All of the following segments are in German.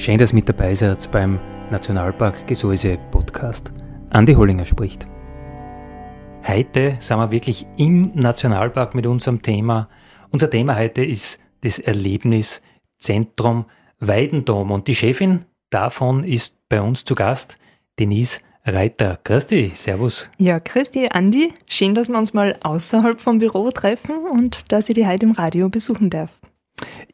Schön, dass ihr mit dabei seid beim Nationalpark Gesäuse Podcast. Andi Hollinger spricht. Heute sind wir wirklich im Nationalpark mit unserem Thema. Unser Thema heute ist das Erlebniszentrum Weidendom und die Chefin davon ist bei uns zu Gast, Denise Reiter. Christi, Servus. Ja, Christi, Andi. Schön, dass wir uns mal außerhalb vom Büro treffen und dass ich die heute im Radio besuchen darf.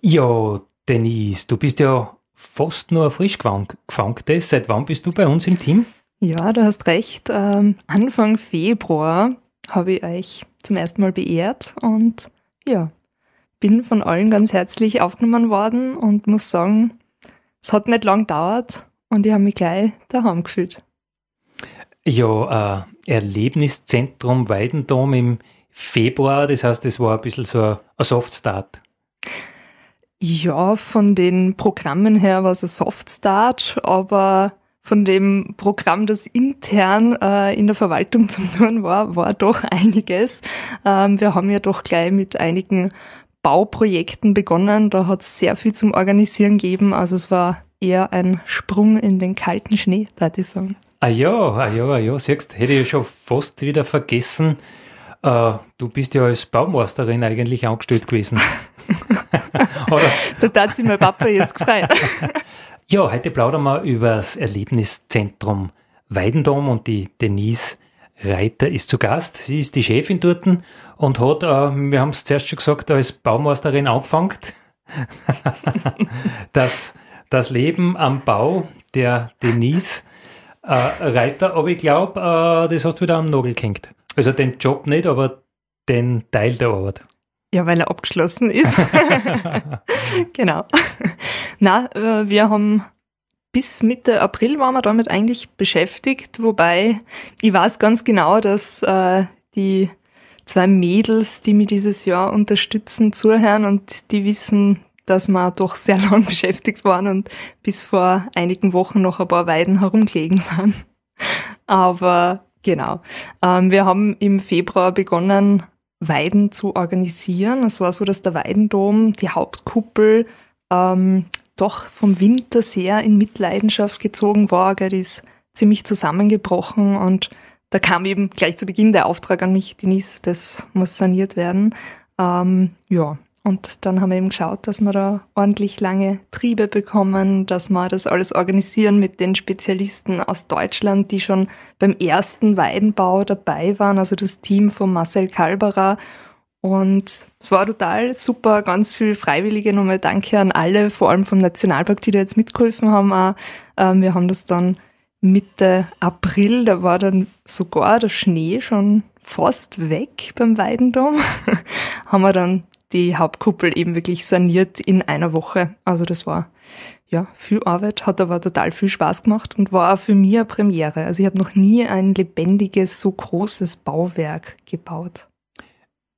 Ja, Denise, du bist ja fast nur frisch gefangtes. Seit wann bist du bei uns im Team? Ja, du hast recht. Ähm, Anfang Februar habe ich euch zum ersten Mal beehrt und ja, bin von allen ganz herzlich aufgenommen worden und muss sagen, es hat nicht lang gedauert und ich habe mich gleich daheim gefühlt. Ja, äh, Erlebniszentrum Weidendom im Februar, das heißt, das war ein bisschen so ein, ein Soft Start. Ja, von den Programmen her war es ein Soft Start, aber von dem Programm, das intern äh, in der Verwaltung zum Tun war, war doch einiges. Ähm, wir haben ja doch gleich mit einigen Bauprojekten begonnen. Da hat es sehr viel zum Organisieren gegeben. Also es war eher ein Sprung in den kalten Schnee, würde ich sagen. Ah ja, ah ja, ah ja, siehst, hätte ich schon fast wieder vergessen. Äh, du bist ja als Baumeisterin eigentlich angestellt gewesen. da tat sich mein Papa jetzt gefreut. ja, heute plaudern wir über das Erlebniszentrum Weidendom und die Denise Reiter ist zu Gast. Sie ist die Chefin dort und hat, äh, wir haben es zuerst schon gesagt, als Baumeisterin angefangen. das, das Leben am Bau der Denise äh, Reiter, aber ich glaube, äh, das hast du wieder am Nagel gehängt. Also den Job nicht, aber den Teil der Arbeit. Ja, weil er abgeschlossen ist. genau. Na, äh, wir haben bis Mitte April waren wir damit eigentlich beschäftigt, wobei ich weiß ganz genau, dass äh, die zwei Mädels, die mich dieses Jahr unterstützen, zuhören und die wissen, dass wir doch sehr lang beschäftigt waren und bis vor einigen Wochen noch ein paar Weiden herumgelegen sind. Aber genau, ähm, wir haben im Februar begonnen, Weiden zu organisieren. Es war so, dass der Weidendom, die Hauptkuppel, ähm, doch vom Winter sehr in Mitleidenschaft gezogen war. Gell, die ist ziemlich zusammengebrochen und da kam eben gleich zu Beginn der Auftrag an mich, Denise, das muss saniert werden. Ähm, ja, und dann haben wir eben geschaut, dass wir da ordentlich lange Triebe bekommen, dass wir das alles organisieren mit den Spezialisten aus Deutschland, die schon beim ersten Weidenbau dabei waren, also das Team von Marcel Kalberer. Und es war total super, ganz viel Freiwillige. Nochmal danke an alle, vor allem vom Nationalpark, die da jetzt mitgeholfen haben. Auch. Ähm, wir haben das dann Mitte April, da war dann sogar der Schnee schon fast weg beim Weidendom, haben wir dann die Hauptkuppel eben wirklich saniert in einer Woche. Also das war ja viel Arbeit, hat aber total viel Spaß gemacht und war auch für mich eine Premiere. Also ich habe noch nie ein lebendiges, so großes Bauwerk gebaut.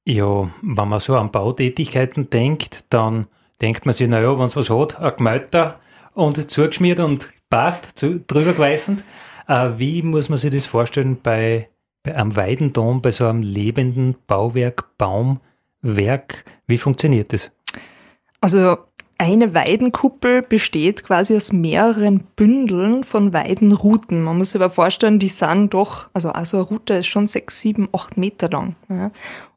Ja, wenn man so an Bautätigkeiten denkt, dann denkt man sich, naja, wenn es was hat, ein Gemälde und zugeschmiert und passt, zu, drüber geweißend. Äh, wie muss man sich das vorstellen bei, bei einem Weidendom, bei so einem lebenden Bauwerk, Baum? Werk. Wie funktioniert das? Also eine Weidenkuppel besteht quasi aus mehreren Bündeln von Weidenrouten. Man muss sich aber vorstellen, die sind doch, also, also eine Route ist schon sechs, sieben, acht Meter lang. Ja.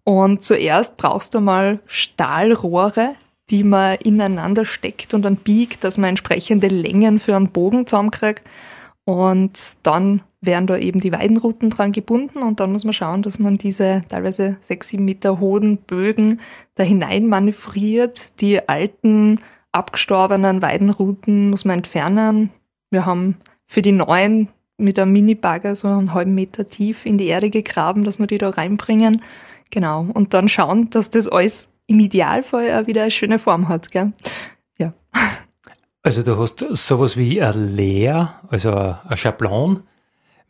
Und zuerst brauchst du mal Stahlrohre, die man ineinander steckt und dann biegt, dass man entsprechende Längen für einen Bogen zusammenkriegt. Und dann werden da eben die Weidenruten dran gebunden und dann muss man schauen, dass man diese teilweise sechs, sieben Meter hohen Bögen da hinein manövriert. Die alten, abgestorbenen Weidenruten muss man entfernen. Wir haben für die neuen mit einem Mini-Bagger so einen halben Meter tief in die Erde gegraben, dass wir die da reinbringen. Genau. Und dann schauen, dass das alles im Idealfall auch wieder eine schöne Form hat, gell? Ja. Also du hast sowas wie ein Leer, also ein Schablon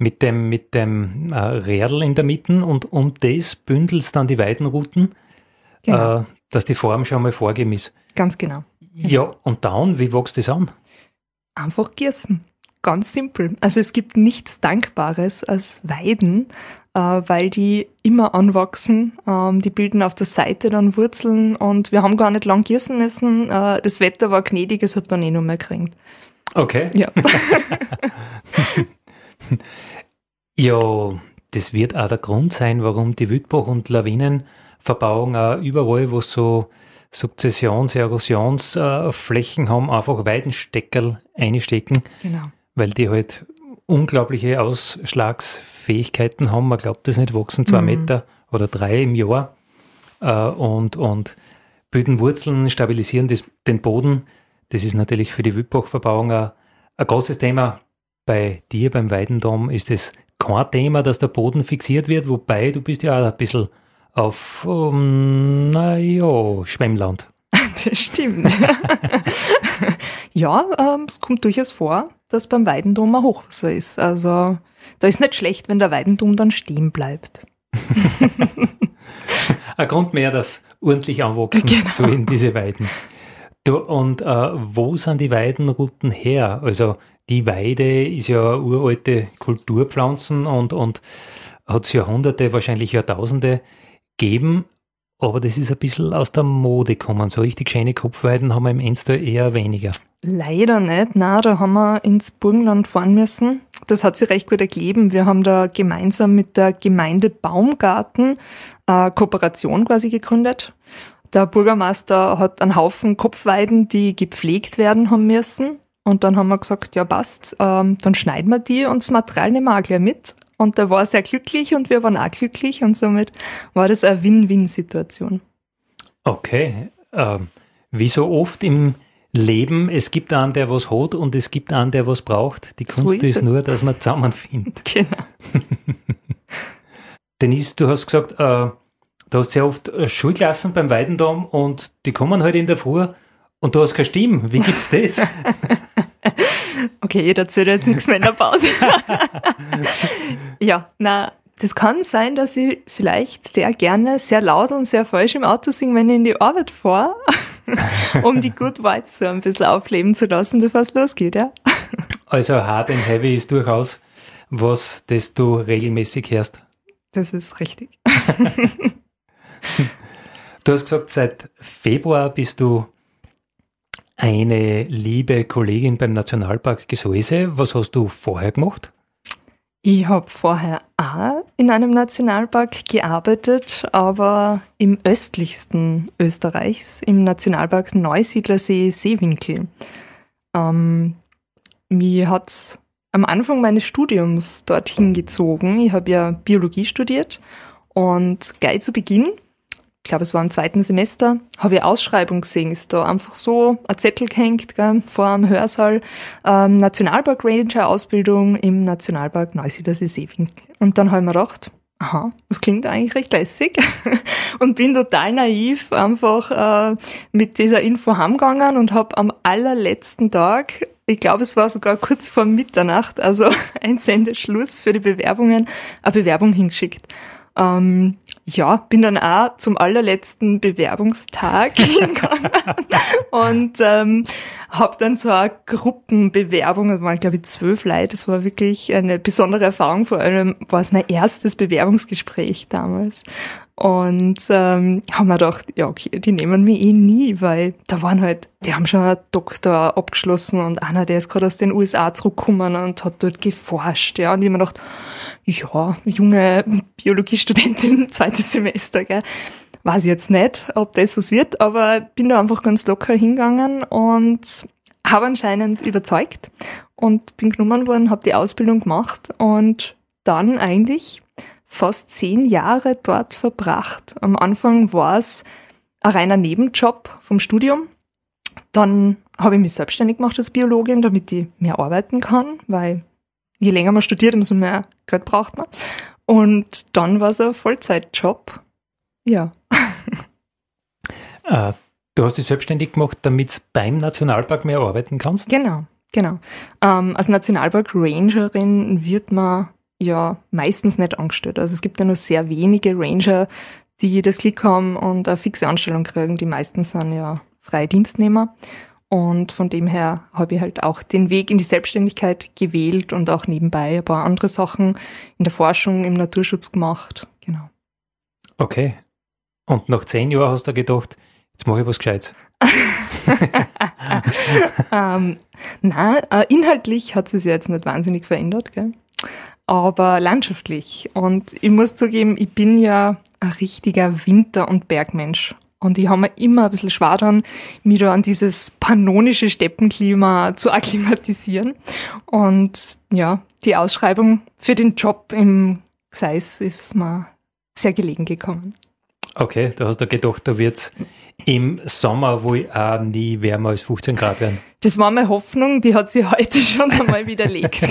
mit dem, mit dem äh, Rädel in der Mitte und um das bündelst dann die Weidenrouten, genau. äh, dass die Form schon mal vorgegeben ist. Ganz genau. Ja, und dann, wie wächst das an? Einfach gießen. Ganz simpel. Also es gibt nichts Dankbares als Weiden, äh, weil die immer anwachsen. Ähm, die bilden auf der Seite dann Wurzeln und wir haben gar nicht lang gießen müssen. Äh, das Wetter war gnädig, es hat dann eh noch mehr gekriegt. Okay. Ja. ja, das wird auch der Grund sein, warum die Wildbach- und Lawinenverbauung auch überall, wo so Sukzessions-, Erosionsflächen haben, einfach Weidensteckerl einstecken. Genau. Weil die halt unglaubliche Ausschlagsfähigkeiten haben. Man glaubt das nicht, wachsen zwei mhm. Meter oder drei im Jahr äh, und, und bilden Wurzeln, stabilisieren das, den Boden. Das ist natürlich für die Wildbachverbauung ein, ein großes Thema. Bei dir beim Weidendom ist es kein Thema, dass der Boden fixiert wird, wobei du bist ja auch ein bisschen auf, um, naja, Schwemmland. Das stimmt. ja, ähm, es kommt durchaus vor, dass beim Weidendom ein Hochwasser ist. Also da ist nicht schlecht, wenn der Weidendom dann stehen bleibt. ein Grund mehr, dass ordentlich anwachsen genau. so in diese Weiden. Du, und äh, wo sind die Weidenrouten her? Also die Weide ist ja uralte Kulturpflanzen und, und hat es Jahrhunderte, wahrscheinlich Jahrtausende geben, aber das ist ein bisschen aus der Mode gekommen. So richtig schöne Kopfweiden haben wir im Enstal eher weniger. Leider nicht. Na, da haben wir ins Burgenland fahren müssen. Das hat sich recht gut ergeben. Wir haben da gemeinsam mit der Gemeinde Baumgarten eine Kooperation quasi gegründet. Der Bürgermeister hat einen Haufen Kopfweiden, die gepflegt werden haben müssen. Und dann haben wir gesagt, ja passt, ähm, dann schneiden wir die und das Material nehmen wir auch gleich mit. Und der war sehr glücklich und wir waren auch glücklich und somit war das eine Win-Win-Situation. Okay. Ähm, wie so oft im Leben, es gibt einen, der was hat und es gibt einen, der was braucht. Die Kunst so ist, ist nur, dass man zusammenfindet. Genau. Denise, du hast gesagt, äh, du hast sehr oft äh, Schulklassen beim Weidendom und die kommen halt in der Früh und du hast keine Stimme. Wie gibt's das? okay, erzähle jetzt nichts mehr in der Pause. ja, na, das kann sein, dass ich vielleicht sehr gerne sehr laut und sehr falsch im Auto singe, wenn ich in die Arbeit fahre, um die Good Vibes so ein bisschen aufleben zu lassen, bevor es losgeht, ja. Also Hard and Heavy ist durchaus was, das du regelmäßig hörst. Das ist richtig. du hast gesagt, seit Februar bist du eine liebe Kollegin beim Nationalpark Gesäuse. Was hast du vorher gemacht? Ich habe vorher auch in einem Nationalpark gearbeitet, aber im östlichsten Österreichs, im Nationalpark Neusiedlersee Seewinkel. Ähm, mir hat's am Anfang meines Studiums dorthin gezogen. Ich habe ja Biologie studiert und gleich zu Beginn ich glaube, es war im zweiten Semester, habe ich Ausschreibung gesehen, ist da einfach so ein Zettel gehängt gell, vor dem Hörsaal, ähm, Nationalpark Ranger Ausbildung im Nationalpark Neusiedlersee Seewinkel. Und dann habe ich mir gedacht, aha, das klingt eigentlich recht lässig und bin total naiv einfach äh, mit dieser Info heimgegangen und habe am allerletzten Tag, ich glaube, es war sogar kurz vor Mitternacht, also ein Sendeschluss für die Bewerbungen, eine Bewerbung hingeschickt. Ähm, ja, bin dann auch zum allerletzten Bewerbungstag hingegangen und ähm, habe dann so eine Gruppenbewerbung, das waren glaube ich zwölf Leute, das war wirklich eine besondere Erfahrung, vor allem war es mein erstes Bewerbungsgespräch damals. Und ähm, haben wir gedacht, ja, okay, die nehmen mich eh nie, weil da waren halt, die haben schon einen Doktor abgeschlossen und einer, der ist gerade aus den USA zurückgekommen und hat dort geforscht, ja. Und ich mir gedacht, ja, junge Biologiestudentin, zweites Semester, gell. Weiß ich jetzt nicht, ob das was wird, aber bin da einfach ganz locker hingegangen und habe anscheinend überzeugt und bin genommen worden, habe die Ausbildung gemacht und dann eigentlich fast zehn Jahre dort verbracht. Am Anfang war es ein reiner Nebenjob vom Studium. Dann habe ich mich selbstständig gemacht als Biologin, damit ich mehr arbeiten kann, weil je länger man studiert, umso mehr Geld braucht man. Und dann war es ein Vollzeitjob. Ja. Äh, du hast dich selbstständig gemacht, damit du beim Nationalpark mehr arbeiten kannst? Genau, genau. Ähm, als Nationalpark Rangerin wird man ja meistens nicht angestellt. Also es gibt ja nur sehr wenige Ranger, die das Klick haben und eine fixe Anstellung kriegen. Die meisten sind ja freie Dienstnehmer. Und von dem her habe ich halt auch den Weg in die Selbstständigkeit gewählt und auch nebenbei ein paar andere Sachen in der Forschung, im Naturschutz gemacht. Genau. Okay. Und nach zehn Jahren hast du gedacht, jetzt mache ich was Gescheites. ähm, nein, äh, inhaltlich hat es sich jetzt nicht wahnsinnig verändert, gell? Aber landschaftlich. Und ich muss zugeben, ich bin ja ein richtiger Winter- und Bergmensch. Und ich habe mir immer ein bisschen schwer dran, mich da an dieses pannonische Steppenklima zu akklimatisieren. Und ja, die Ausschreibung für den Job im Gseis ist mir sehr gelegen gekommen. Okay, da hast du gedacht, da wird es im Sommer wohl auch nie wärmer als 15 Grad werden. Das war meine Hoffnung, die hat sich heute schon einmal widerlegt.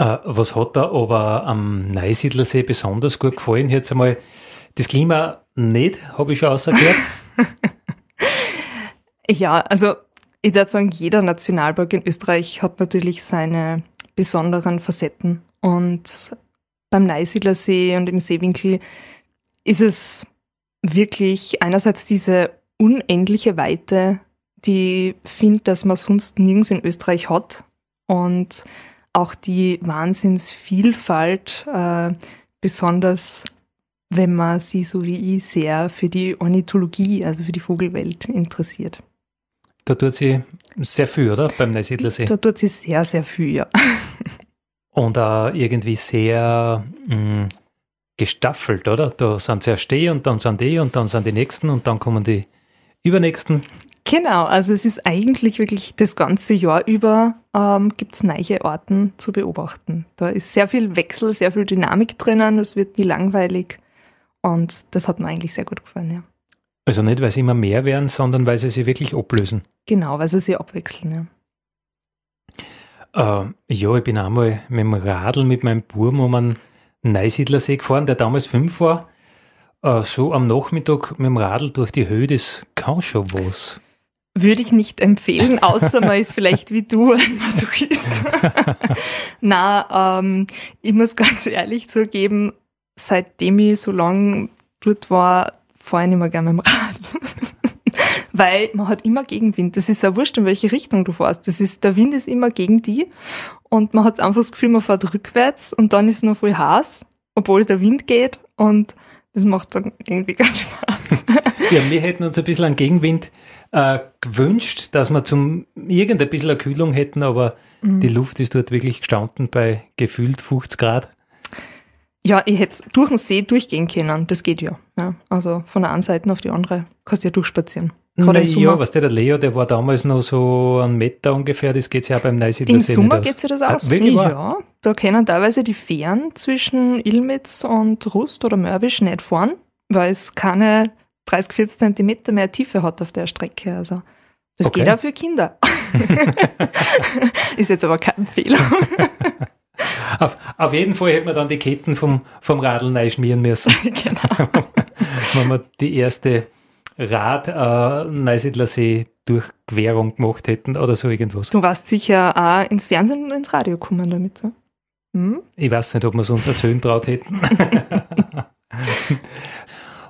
Äh, was hat da aber am Neusiedlersee besonders gut gefallen? Jetzt einmal das Klima nicht, habe ich schon ausgehört. ja, also ich würde sagen, jeder Nationalpark in Österreich hat natürlich seine besonderen Facetten. Und beim Neusiedlersee und im Seewinkel ist es wirklich einerseits diese unendliche Weite, die ich finde, dass man sonst nirgends in Österreich hat. Und auch die Wahnsinnsvielfalt, äh, besonders wenn man sich so wie ich sehr für die Ornithologie, also für die Vogelwelt interessiert. Da tut sie sehr viel, oder? Beim Neusiedlersee. Da tut sie sehr, sehr viel, ja. Und auch irgendwie sehr mh, mm, gestaffelt, oder? Da sind sie erst die und dann sind die und dann sind die nächsten und dann kommen die übernächsten. Genau, also es ist eigentlich wirklich das ganze Jahr über ähm, gibt es neue Orten zu beobachten. Da ist sehr viel Wechsel, sehr viel Dynamik drinnen, es wird nie langweilig und das hat mir eigentlich sehr gut gefallen, ja. Also nicht, weil sie immer mehr werden, sondern weil sie sich wirklich ablösen. Genau, weil sie sich abwechseln, ja. Äh, ja, ich bin einmal mit dem Radl mit meinem Burm um einen Neusiedlersee gefahren, der damals fünf war. Äh, so am Nachmittag mit dem Radl durch die Höhe des kann schon was. Würde ich nicht empfehlen, außer man ist vielleicht wie du ein Masochist. Na, ähm, ich muss ganz ehrlich zugeben, seitdem ich so lange dort war, fahre ich nicht mehr gerne mit dem Rad. Weil man hat immer Gegenwind. Das ist ja wurscht, in welche Richtung du fährst. Das ist, der Wind ist immer gegen die. Und man hat einfach das Gefühl, man fährt rückwärts und dann ist es noch voll heiß, obwohl der Wind geht. Und das macht dann irgendwie ganz Spaß. Ja, wir hätten uns ein bisschen an Gegenwind äh, gewünscht, dass wir zum irgendein bisschen eine Kühlung hätten, aber mhm. die Luft ist dort wirklich gestanden bei gefühlt 50 Grad. Ja, ich hätte durch den See durchgehen können, das geht ja. ja. Also von der einen Seite auf die andere kannst du ja durchspazieren. Gerade Na, Ja, was der, der Leo, der war damals noch so ein Meter ungefähr, das geht ja auch beim Neusiedler Im Sommer geht ja das aus. Ah, wirklich ja, da können teilweise die Fähren zwischen Ilmitz und Rust oder Mörbisch nicht fahren, weil es keine 30, 40 Zentimeter mehr Tiefe hat auf der Strecke. Also das okay. geht auch für Kinder. Ist jetzt aber kein Fehler. auf, auf, jeden Fall hätte man dann die Ketten vom, vom Radl neu schmieren müssen. genau. Wenn wir die erste Rad äh, Neusiedlersee Durchquerung gemacht hätten oder so irgendwas. Du warst sicher auch ins Fernsehen und ins Radio gekommen damit, so? hm? Ich weiß nicht, ob wir es uns erzählen traut hätten.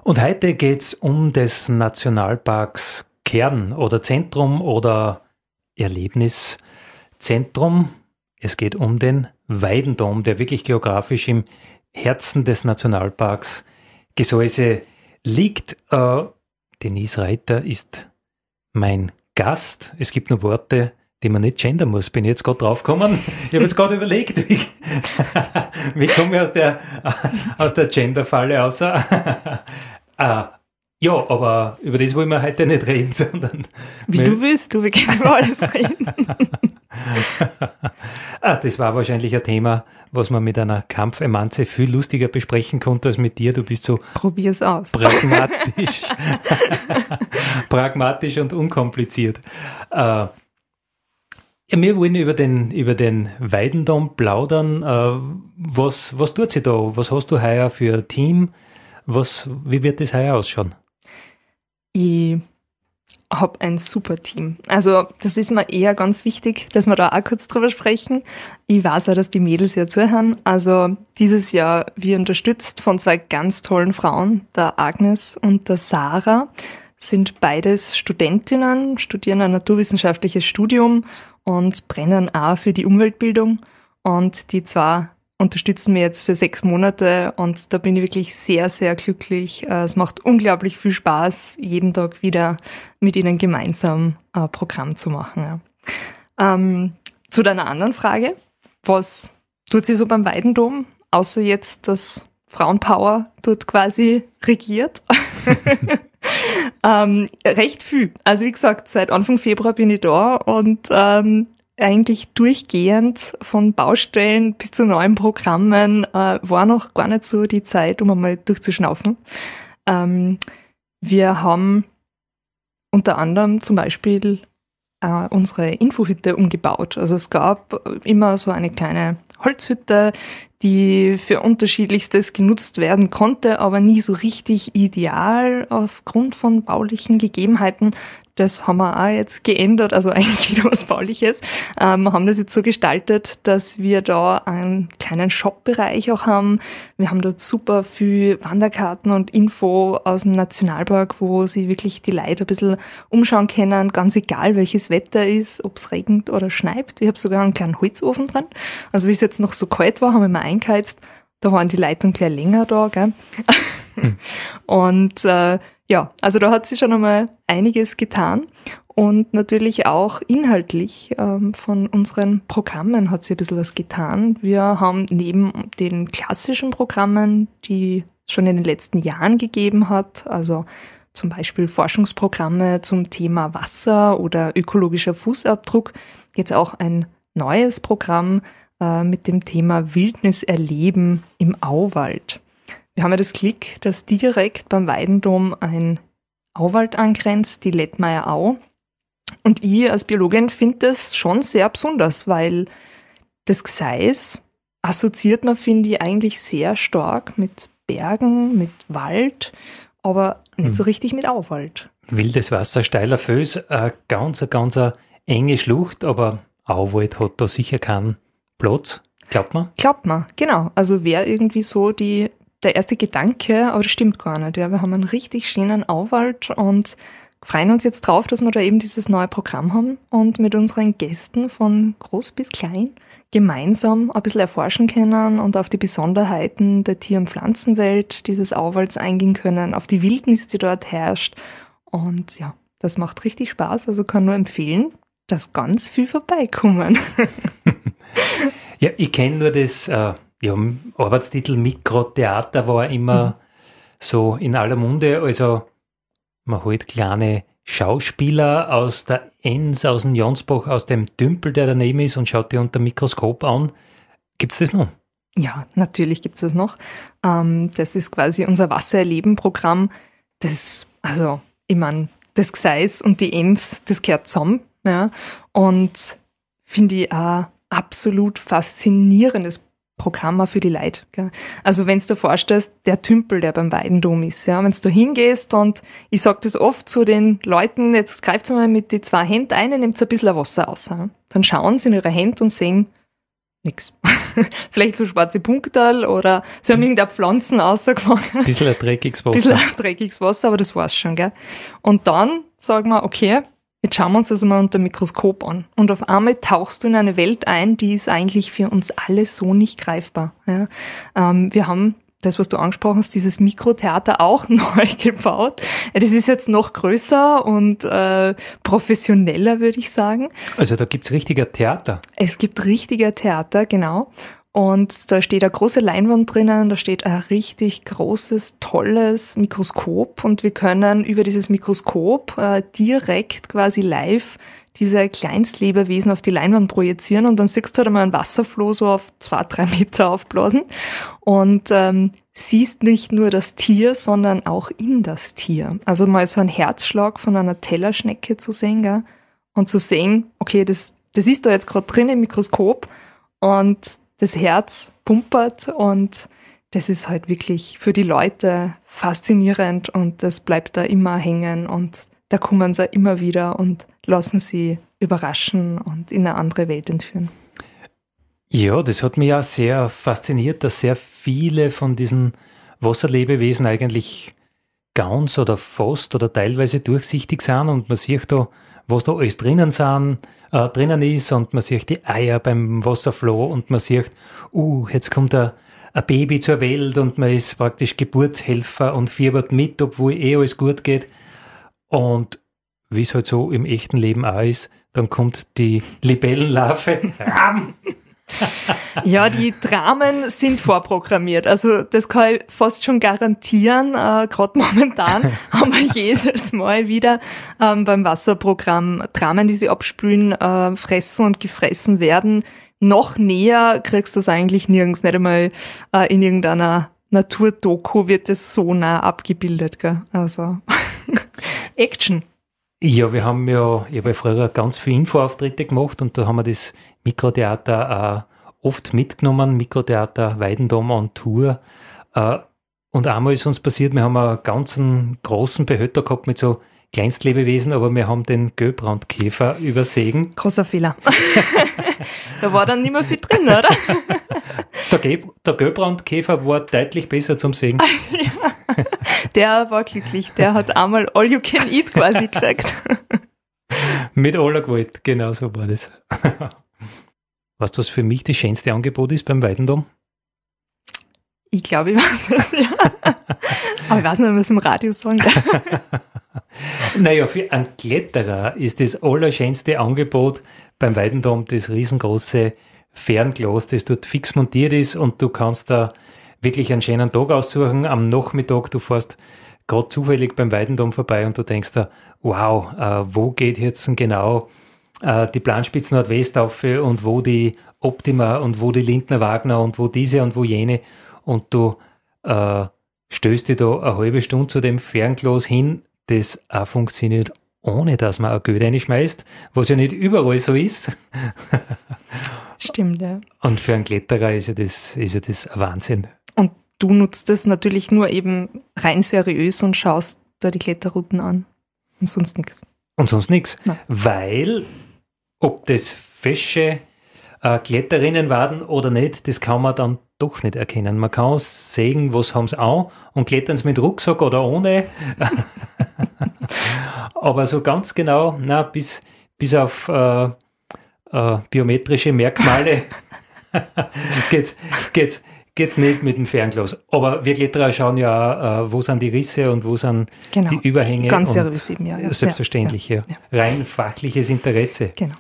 Und heute geht es um des Nationalparks Kern oder Zentrum oder Erlebniszentrum. Es geht um den Weidendom, der wirklich geografisch im Herzen des Nationalparks Gesäuse liegt. Äh, Denise Reiter ist mein Gast. Es gibt nur Worte, die man nicht gendern muss. Bin ich jetzt gerade draufgekommen. Ich habe jetzt gerade überlegt, wie, wie komme ich aus der, aus der Gender-Falle raus. Ah, ja, aber über das wollen wir heute nicht reden, sondern. Wie du willst, du, wir können über alles reden. ah, das war wahrscheinlich ein Thema, was man mit einer Kampfemanze viel lustiger besprechen konnte als mit dir. Du bist so. Probier's aus. Pragmatisch. pragmatisch und unkompliziert. Äh, Ja, wir wollen über den, über den Weidendom plaudern. Äh, was, was tut sie da? Was hast du heuer für ein Team? Was, wie wird das heuer ausschauen? Ich habe ein super Team. Also das ist mir eher ganz wichtig, dass wir da auch kurz drüber sprechen. Ich weiß auch, dass die Mädels ja zuhören. Also dieses Jahr wir unterstützt von zwei ganz tollen Frauen, der Agnes und der Sarah, sind beides Studentinnen, studieren ein naturwissenschaftliches Studium und brennen auch für die Umweltbildung. Und die zwei unterstützen wir jetzt für sechs Monate und da bin ich wirklich sehr, sehr glücklich. Äh, es macht unglaublich viel Spaß, jeden Tag wieder mit ihnen gemeinsam ein Programm zu machen. Ähm, zu deiner anderen Frage, was tut sie so beim Weidendom, außer jetzt, dass Frauenpower dort quasi regiert? ähm, recht viel. Also wie gesagt, seit Anfang Februar bin ich da und ähm, eigentlich durchgehend von Baustellen bis zu neuen Programmen äh, war noch gar nicht so die Zeit, um einmal durchzuschnaufen. Ähm, wir haben unter anderem zum Beispiel äh, unsere Infohütte umgebaut. Also es gab immer so eine kleine Holzhütte, die für unterschiedlichstes genutzt werden konnte, aber nie so richtig ideal aufgrund von baulichen Gegebenheiten. Das haben wir auch jetzt geändert, also eigentlich wieder was Bauliches. Ähm, haben das jetzt so gestaltet, dass wir da einen kleinen Shop-Bereich auch haben. Wir haben dort super viel Wanderkarten und Info aus dem Nationalpark, wo sie wirklich die Leute ein bisschen umschauen können, ganz egal welches Wetter ist, ob es regnet oder schneit. Ich habe sogar einen kleinen Holzofen drin. Also wie es jetzt noch so kalt war, haben wir eingeheizt. Da waren die dann gleich länger da. Gell? Hm. Und äh, ja, also da hat sich schon einmal einiges getan und natürlich auch inhaltlich ähm, von unseren Programmen hat sich ein bisschen was getan. Wir haben neben den klassischen Programmen, die es schon in den letzten Jahren gegeben hat, also zum Beispiel Forschungsprogramme zum Thema Wasser oder ökologischer Fußabdruck, jetzt auch ein neues Programm äh, mit dem Thema Wildnis erleben im Auwald. Wir haben ja das Glück, dass direkt beim Weidendom ein Auwald angrenzt, die Lettmeier Au. Und ich als Biologin finde das schon sehr besonders, weil das Gseis assoziiert man, finde ich, eigentlich sehr stark mit Bergen, mit Wald, aber nicht hm. so richtig mit Auwald. Wildes Wasser, steiler Föß, eine ganz, ganz eine enge Schlucht, aber Auwald hat da sicher keinen Platz. Glaubt man? Glaubt man, genau. Also wäre irgendwie so die der erste Gedanke, aber das stimmt gar nicht. Ja, wir haben einen richtig schönen Auwald und freuen uns jetzt drauf, dass wir da eben dieses neue Programm haben und mit unseren Gästen von groß bis klein gemeinsam ein bisschen erforschen können und auf die Besonderheiten der Tier- und Pflanzenwelt dieses Auwalds eingehen können, auf die Wildnis, die dort herrscht. Und ja, das macht richtig Spaß. Also kann nur empfehlen, dass ganz viel vorbeikommen. ja, ich kenne nur das äh, ja, Arbeitstitel Mikrotheater war immer mhm. so in aller Munde. Also man holt kleine Schauspieler aus der Enns, aus dem Jonsbach, aus dem Tümpel, der daneben ist und schaut die unter dem Mikroskop an. Gibt es das noch? Ja, natürlich gibt es das noch. Ähm, das ist quasi unser Wassererleben-Programm. Das, also, ich meine, das Gseis und die Enns, das gehört zusammen. Ja, und finde ich ein absolut faszinierendes Programm für die Leute. Gell? Also wenn du dir vorstellst, der Tümpel, der beim Weidendom ist, ja, wenn du hingehst und ich sag das oft zu den Leuten, jetzt greift mal mit die zwei Händen ein, nehmt ein bisschen Wasser aus. Ja? Dann schauen sie in ihre Hände und sehen nix. Vielleicht so schwarze Punkte oder sie haben irgendeine Pflanzen rausgefangen. Ein bisschen ein dreckiges Wasser. Ein bisschen ein dreckiges Wasser, aber das war's schon, gell. Und dann sagen wir, okay, Jetzt schauen wir uns das mal unter dem Mikroskop an. Und auf einmal tauchst du in eine Welt ein, die ist eigentlich für uns alle so nicht greifbar. Ja. Ähm, wir haben das, was du angesprochen hast, dieses Mikrotheater auch neu gebaut. Das ist jetzt noch größer und äh, professioneller, würde ich sagen. Also da gibt's richtiger Theater. Es gibt richtiger Theater, genau. Und da steht eine große Leinwand drinnen, da steht ein richtig großes, tolles Mikroskop und wir können über dieses Mikroskop äh, direkt quasi live diese Kleinstlebewesen auf die Leinwand projizieren und dann siehst du halt einmal einen Wasserfloh so auf zwei, drei Meter aufblasen und ähm, siehst nicht nur das Tier, sondern auch in das Tier. Also mal so ein Herzschlag von einer Tellerschnecke zu sehen, gell? und zu sehen, okay, das das ist da jetzt gerade drin im Mikroskop und das Herz pumpert und das ist halt wirklich für die Leute faszinierend und das bleibt da immer hängen und da kommen sie immer wieder und lassen sie überraschen und in eine andere Welt entführen. Ja, das hat mich ja sehr fasziniert, dass sehr viele von diesen Wasserlebewesen eigentlich ganz oder fast oder teilweise durchsichtig sind und man sieht da, was da alles drinnen sind, äh, drinnen ist und man sieht die Eier beim Wasserfloh und man sieht, uh, jetzt kommt ein, ein Baby zur Welt und man ist praktisch Geburtshelfer und fiebert mit, obwohl eh alles gut geht. Und wie es halt so im echten Leben auch ist, dann kommt die Libellenlarve. ja, die Dramen sind vorprogrammiert. Also das kann ich fast schon garantieren. Äh, Gerade momentan haben wir jedes Mal wieder ähm, beim Wasserprogramm Dramen, die sie abspülen, äh, fressen und gefressen werden. Noch näher kriegst du das eigentlich nirgends, nicht einmal äh, in irgendeiner Naturdoku wird es so nah abgebildet. Gell? Also Action. Ja, wir haben ja, ich habe ja früher ganz viele Infoauftritte gemacht und da haben wir das Mikrotheater auch oft mitgenommen, Mikrotheater Weidendom on Tour. Äh, und einmal ist uns passiert, wir haben einen ganz großen Behälter gehabt mit so Kleinstlebewesen, aber wir haben den Göbrandkäfer übersehen. Großer Fehler. da war dann nicht mehr viel drin, oder? der, Ge der Göbrandkäfer war deutlich besser zum Sehen. ja. Der war glücklich, der hat einmal All You Can Eat quasi gekriegt. Mit aller Gewalt, genau so war das. Weißt du, was für mich das schönste Angebot ist beim Weidendom? Ich glaube, ich weiß es, ja. Aber ich weiß nicht, was im Radio sagen. naja, für einen Kletterer ist das allerschönste Angebot beim Weidendom das riesengroße Fernglas, das dort fix montiert ist und du kannst da wirklich einen schönen Tag aussuchen. Am Nachmittag, du fährst gerade zufällig beim Weidendom vorbei und du denkst da, wow, äh, wo geht jetzt genau äh, die Planspitze Nordwest auf und wo die Optima und wo die Lindner Wagner und wo diese und wo jene und du äh, stößt dich da eine halbe Stunde zu dem Fernglas hin, das auch funktioniert, ohne dass man ein Geld reinschmeißt, was ja nicht überall so ist. Stimmt, ja. Und für einen Kletterer ist ja das, ist ja das ein Wahnsinn. Und du nutzt es natürlich nur eben rein seriös und schaust da die Kletterrouten an. Und sonst nichts. Und sonst nichts. Weil, ob das fesche äh, Kletterinnen waren oder nicht, das kann man dann doch nicht erkennen. Man kann sehen, was haben sie an und klettern sie mit Rucksack oder ohne. Aber so ganz genau, na, bis, bis auf äh, äh, biometrische Merkmale geht's, geht's, geht's nicht mit dem Fernglas. Aber wir Kletterer schauen ja, äh, wo sind die Risse und wo sind genau. die Überhänge. Ganz seriös eben, ja. ja. Selbstverständlich, ja, ja. Rein fachliches Interesse. Genau.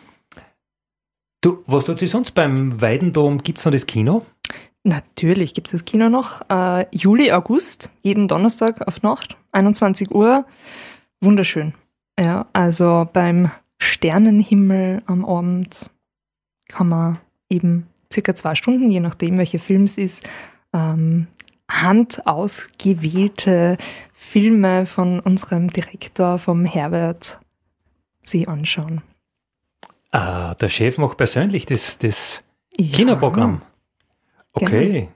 Du, was tut sich sonst beim Weidendom? Gibt es noch das Kino? Natürlich gibt es das Kino noch. Äh, Juli, August, jeden Donnerstag auf Nacht, 21 Uhr. Wunderschön. Ja, also beim Sternenhimmel am Abend kann man eben circa zwei Stunden, je nachdem welcher Film es ist, ähm, handausgewählte Filme von unserem Direktor, vom Herbert, sich anschauen. Ah, der Chef macht persönlich das, das ja. Kinoprogramm. Okay.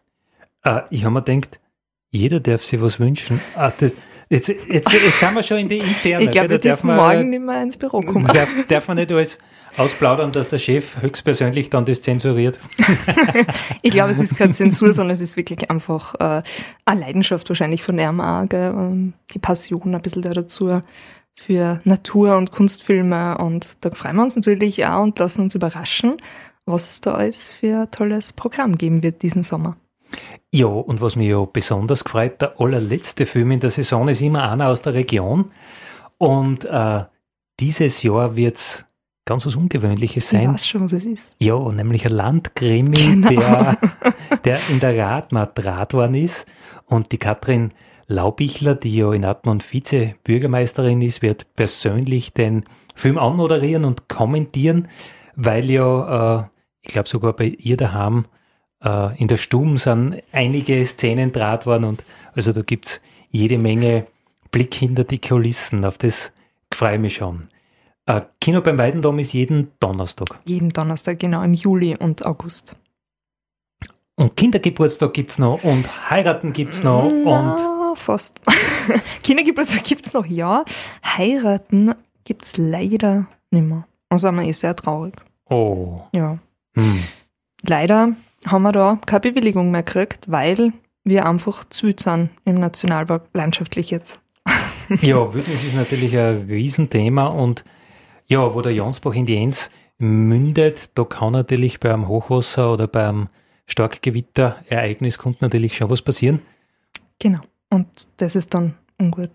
Genau. Uh, ich habe mir gedacht, jeder darf sich was wünschen. Ah, das, jetzt, jetzt, jetzt sind wir schon in die Interne. Ich glaube, wir dürfen man, morgen nicht mehr ins Büro kommen. Darf, darf man nicht alles ausplaudern, dass der Chef höchstpersönlich dann das zensuriert? ich glaube, es ist keine Zensur, sondern es ist wirklich einfach äh, eine Leidenschaft wahrscheinlich von auch, gell? die Passion ein bisschen da dazu für Natur- und Kunstfilme und da freuen wir uns natürlich auch und lassen uns überraschen was es da alles für ein tolles Programm geben wird diesen Sommer. Ja, und was mich ja besonders gefreut, der allerletzte Film in der Saison ist immer einer aus der Region. Und äh, dieses Jahr wird es ganz was Ungewöhnliches sein. Ich weiß schon, was es ist. Ja, nämlich ein Landkrimi, genau. der, der in der Radmat worden ist. Und die Katrin Laubichler, die ja in Atmund Vize-Bürgermeisterin ist, wird persönlich den Film anmoderieren und kommentieren, weil ja äh, ich glaube sogar bei ihr daheim äh, in der Stube sind einige Szenen draht worden und also da gibt es jede Menge Blick hinter die Kulissen, auf das freue ich mich schon. Äh, Kino beim Weidendom ist jeden Donnerstag. Jeden Donnerstag, genau, im Juli und August. Und Kindergeburtstag gibt es noch und Heiraten gibt es noch Na, und fast. Kindergeburtstag gibt es noch, ja. Heiraten gibt es leider nicht mehr. Also wir eh sehr traurig. oh. Ja. Hm. Leider haben wir da keine Bewilligung mehr gekriegt, weil wir einfach zu weit sind im Nationalpark, landschaftlich jetzt. Ja, Wildnis ist natürlich ein Riesenthema und ja, wo der Jansbach in die Enz mündet, da kann natürlich beim Hochwasser oder beim Starkgewitterereignis kommt natürlich schon was passieren. Genau. Und das ist dann ungut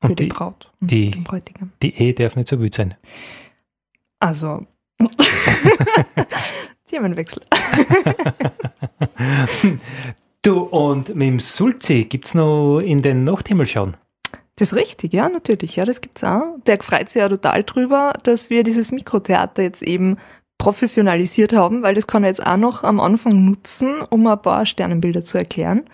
für Und die, die- Braut und die- den Bräutigam. Die Ehe darf nicht so wild sein. Also. Themenwechsel. Du, und mit dem Sulzi gibt es noch in den Nachthimmel schauen. Das ist richtig, ja, natürlich. Ja, das gibt's auch. Der freut sich ja total drüber, dass wir dieses Mikrotheater jetzt eben professionalisiert haben, weil das kann er jetzt auch noch am Anfang nutzen, um ein paar Sternenbilder zu erklären.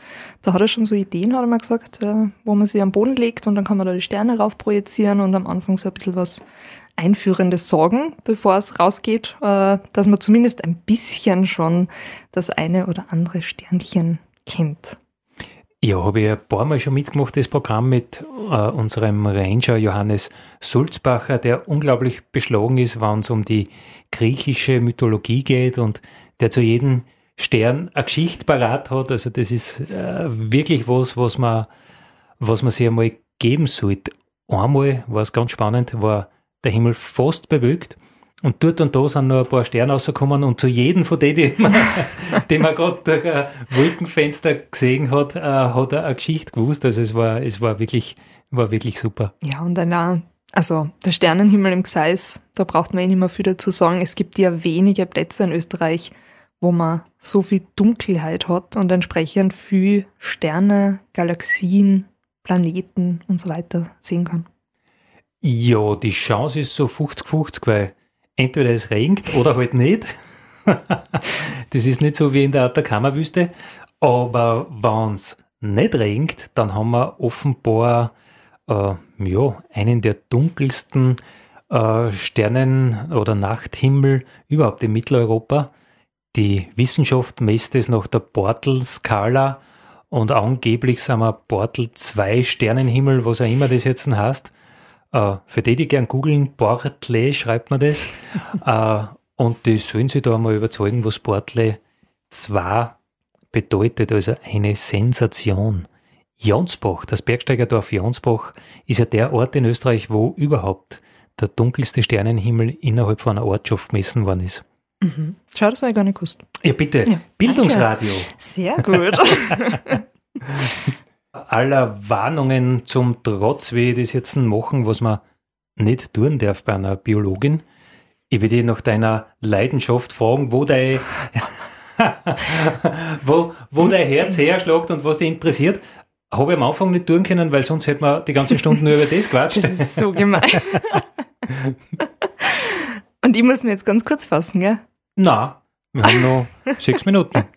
Da hat er schon so Ideen, hat er mal gesagt, äh, wo man sie am Boden legt und dann kann man da die Sterne rauf projizieren und am Anfang so ein bisschen was Einführendes sorgen, bevor es rausgeht, äh, dass man zumindest ein bisschen schon das eine oder andere Sternchen kennt. Ja, habe ich ein paar Mal schon mitgemacht, das Programm mit äh, unserem Ranger Johannes Sulzbacher, der unglaublich beschlagen ist, wenn es um die griechische Mythologie geht und der zu jedem Stern eine Geschichte parat hat. Also das ist äh, wirklich was, was man, was man sich einmal geben sollte. Einmal war es ganz spannend, war der Himmel fast bewölkt und dort und da sind noch ein paar Sterne rausgekommen und zu jedem von denen, die man, man gerade durch ein Wolkenfenster gesehen hat, äh, hat er eine Geschichte gewusst. Also es war, es war wirklich, war wirklich super. Ja, und dann auch, also der Sternenhimmel im Gseis, da braucht man eh nicht mehr viel dazu sagen. Es gibt ja wenige Plätze in Österreich, wo man so viel Dunkelheit hat und entsprechend viel Sterne, Galaxien, Planeten und so weiter sehen kann. Ja, die Chance ist so 50-50, weil entweder es regnet oder halt nicht. das ist nicht so wie in der Atacama-Wüste. Aber wenn es nicht regnet, dann haben wir offenbar äh, ja, einen der dunkelsten äh, Sternen- oder Nachthimmel überhaupt in Mitteleuropa. Die Wissenschaft messt es nach der Bortle-Skala und angeblich sind wir Bortle 2 Sternenhimmel, was auch immer das jetzt heißt. Äh, für die, die gern googeln, Bortle schreibt man das. äh, und die sollen sich da mal überzeugen, was Bortle 2 bedeutet. Also eine Sensation. Jansbach, das Bergsteigerdorf Jansbach, ist ja der Ort in Österreich, wo überhaupt der dunkelste Sternenhimmel innerhalb von einer Ortschaft gemessen worden ist. Mhm. Schau, das war ich gar nicht gewusst. Ja, bitte, Ja, Bildungsradio. Sehr gut. aller Warnungen zum Trotz, wie ich das jetzt machen, was man nicht tun darf bei einer Biologin. Ich will dich nach deiner Leidenschaft fragen, wo dein, wo, wo dein Herz herschlägt und was dich interessiert. Habe ich am Anfang nicht tun können, weil sonst hätten wir die ganze Stunde nur über das quatscht. Das ist so gemein. Und ich muss mir jetzt ganz kurz fassen, gell? Na, wir haben noch sechs Minuten.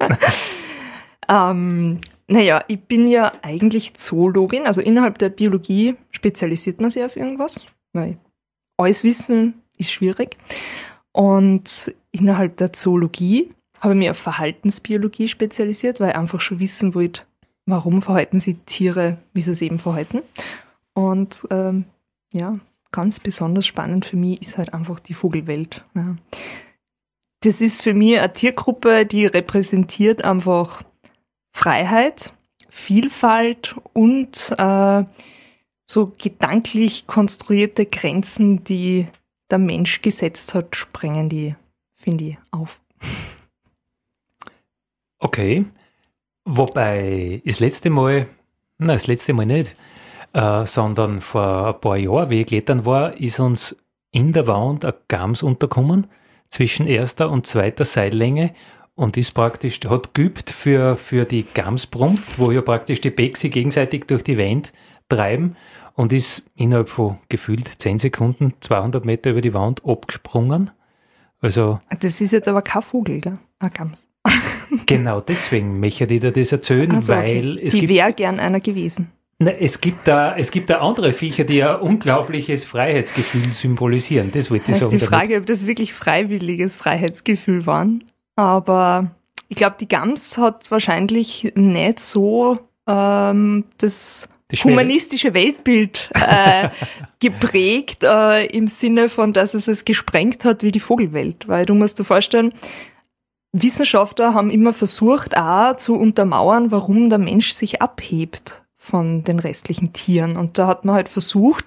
Ähm, naja, ich bin ja eigentlich Zoologin, also innerhalb der Biologie spezialisiert man sich auf irgendwas, weil alles Wissen ist schwierig. Und innerhalb der Zoologie habe ich mich auf Verhaltensbiologie spezialisiert, weil ich einfach schon wissen wollte, warum verhalten sich Tiere, wie sie sich eben verhalten. Und ähm, ja, ganz besonders spannend für mich ist halt einfach die Vogelwelt. Ja. Das ist für mich eine Tiergruppe, die repräsentiert einfach Freiheit, Vielfalt und äh, so gedanklich konstruierte Grenzen, die der Mensch gesetzt hat, sprengen die, finde ich, auf. Okay. Wobei, das letzte Mal, nein, das letzte Mal nicht, äh, sondern vor ein paar Jahren, wie ich klettern war, ist uns in der Wand ein Gams unterkommen, zwischen erster und zweiter Seillänge und ist praktisch, hat geübt für, für die Gamsbrumpf, wo ja praktisch die Bäcke gegenseitig durch die Wand treiben und ist innerhalb von gefühlt 10 Sekunden 200 Meter über die Wand abgesprungen. Also Das ist jetzt aber kein Vogel, gell? Ein Gams. Genau deswegen möchte ich dir das erzählen, Also, weil okay. es Die gibt, wäre gern einer gewesen. Na, es, gibt da, es gibt da andere Viecher, die ein unglaubliches Freiheitsgefühl symbolisieren. Das wollte ich sagen. Die Frage, damit. ob das wirklich freiwilliges Freiheitsgefühl war. Aber ich glaube, die Gams hat wahrscheinlich nicht so ähm, das humanistische Weltbild äh, geprägt, äh, im Sinne von, dass es es gesprengt hat wie die Vogelwelt. Weil du musst dir vorstellen, Wissenschaftler haben immer versucht, auch zu untermauern, warum der Mensch sich abhebt von den restlichen Tieren. Und da hat man halt versucht,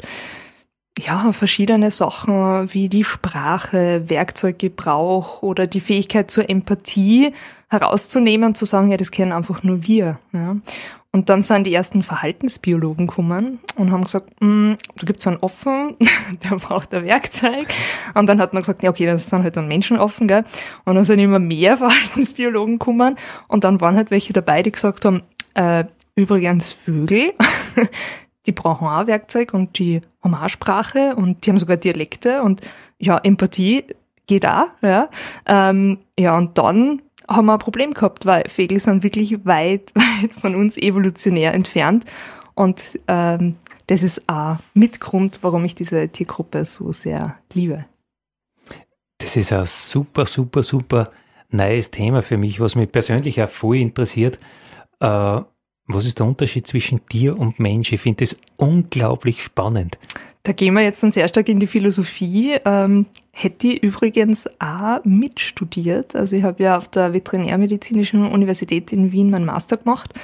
ja, verschiedene Sachen wie die Sprache, Werkzeuggebrauch oder die Fähigkeit zur Empathie herauszunehmen und zu sagen, ja, das kennen einfach nur wir. Ja. Und dann sind die ersten Verhaltensbiologen gekommen und haben gesagt, mm, da gibt es einen Offen, der braucht ein Werkzeug. Und dann hat man gesagt, ja okay, das sind halt dann Menschenoffen, gell. Und dann sind immer mehr Verhaltensbiologen gekommen und dann waren halt welche dabei, die gesagt haben, äh, übrigens Vögel, die brauchen auch Werkzeug und die haben auch Sprache und die haben sogar Dialekte und ja, Empathie geht auch, ja. Ähm, ja, und dann haben wir ein Problem gehabt, weil Vögel sind wirklich weit, weit von uns evolutionär entfernt. Und ähm, das ist auch Mitgrund, warum ich diese Tiergruppe so sehr liebe. Das ist ein super, super, super neues Thema für mich, was mich persönlich auch voll interessiert. Äh, was ist der Unterschied zwischen Tier und Mensch? Ich finde das unglaublich spannend. Da gehen wir jetzt dann sehr stark in die Philosophie. Ähm, hätte ich übrigens auch mitstudiert. Also ich habe ja auf der Veterinärmedizinischen Universität in Wien meinen Master gemacht,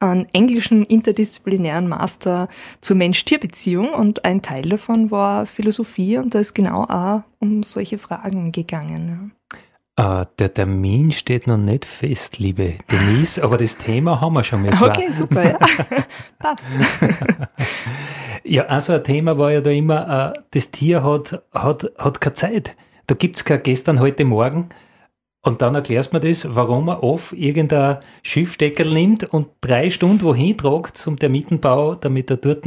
einen englischen interdisziplinären Master zur Mensch-Tier-Beziehung und ein Teil davon war Philosophie und da ist genau auch um solche Fragen gegangen. Uh, der Termin steht noch nicht fest, liebe Denise, aber das Thema haben wir schon mit zwei. Okay, super, ja. Passt. ja, also ein Thema war ja da immer, uh, das Tier hat, hat, hat keine Zeit. Da gibt es kein gestern, heute, morgen. Und dann erklärst du mir das, warum er oft irgendein Schiffsteckerl nimmt und drei Stunden wohin tragt zum Termitenbau, damit er dort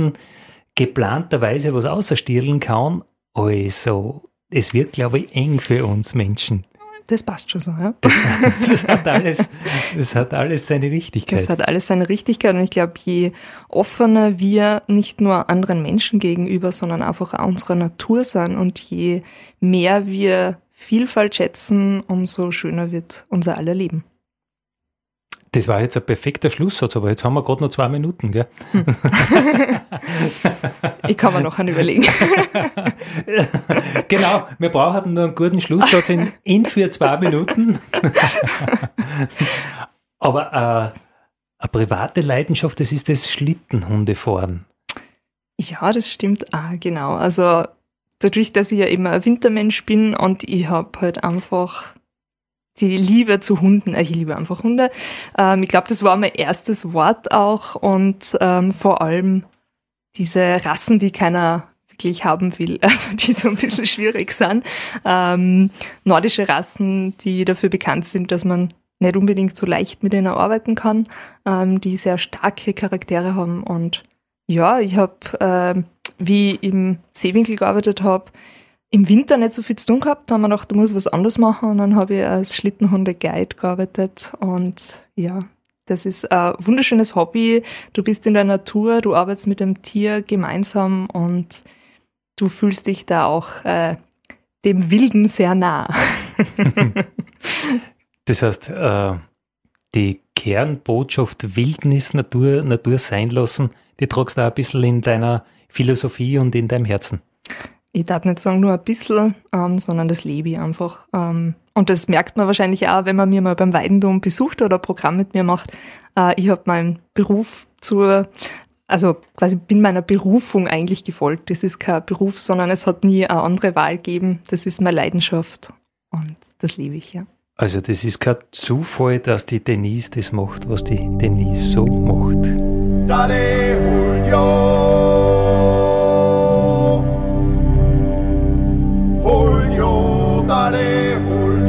geplanterweise was außerstierlen kann. Also, es wird, glaube ich, eng für uns Menschen das passt schon so, ja. Das, das, hat alles, das hat alles seine Richtigkeit. Das hat alles seine Richtigkeit und ich glaube, je offener wir nicht nur anderen Menschen gegenüber, sondern einfach auch unserer Natur sind und je mehr wir Vielfalt schätzen, umso schöner wird unser aller Leben. Das war jetzt ein perfekter Schlusssatz, aber jetzt haben wir gerade noch zwei Minuten, gell? Hm. ich kann mir noch einen überlegen. genau, wir brauchen nur einen guten Schlusssatz in, in für zwei Minuten. aber äh, eine private Leidenschaft, das ist das Schlittenhundefahren. Ja, das stimmt auch, genau. Also dadurch, dass ich ja immer ein Wintermensch bin und ich habe halt einfach die Liebe zu Hunden, äh, ich liebe einfach Hunde. Ähm, ich glaube, das war mein erstes Wort auch und ähm, vor allem diese Rassen, die keiner wirklich haben will, also die so ein bisschen schwierig sind. Ähm, nordische Rassen, die dafür bekannt sind, dass man nicht unbedingt so leicht mit ihnen arbeiten kann, ähm, die sehr starke Charaktere haben und ja, ich habe, äh, wie ich im Seewinkel gearbeitet habe, im Winter nicht so viel zu tun gehabt, da haben wir gedacht, du musst was anderes machen und dann habe ich als Schlittenhunde-Guide gearbeitet und ja, das ist ein wunderschönes Hobby. Du bist in der Natur, du arbeitest mit dem Tier gemeinsam und du fühlst dich da auch äh, dem Wilden sehr nah. das heißt, äh, die Kernbotschaft Wildnis, Natur, Natur sein lassen, die tragst du auch ein bisschen in deiner Philosophie und in deinem Herzen ich darf nicht sagen nur ein bisschen, ähm, sondern das lebe ich einfach. Ähm, und das merkt man wahrscheinlich auch, wenn man mir mal beim Weidendom besucht oder ein Programm mit mir macht. Äh, ich habe meinen Beruf zur, also quasi bin meiner Berufung eigentlich gefolgt. Das ist kein Beruf, sondern es hat nie eine andere Wahl gegeben. Das ist meine Leidenschaft und das liebe ich, ja. Also das ist kein Zufall, dass die Denise das macht, was die Denise so macht. Daddy,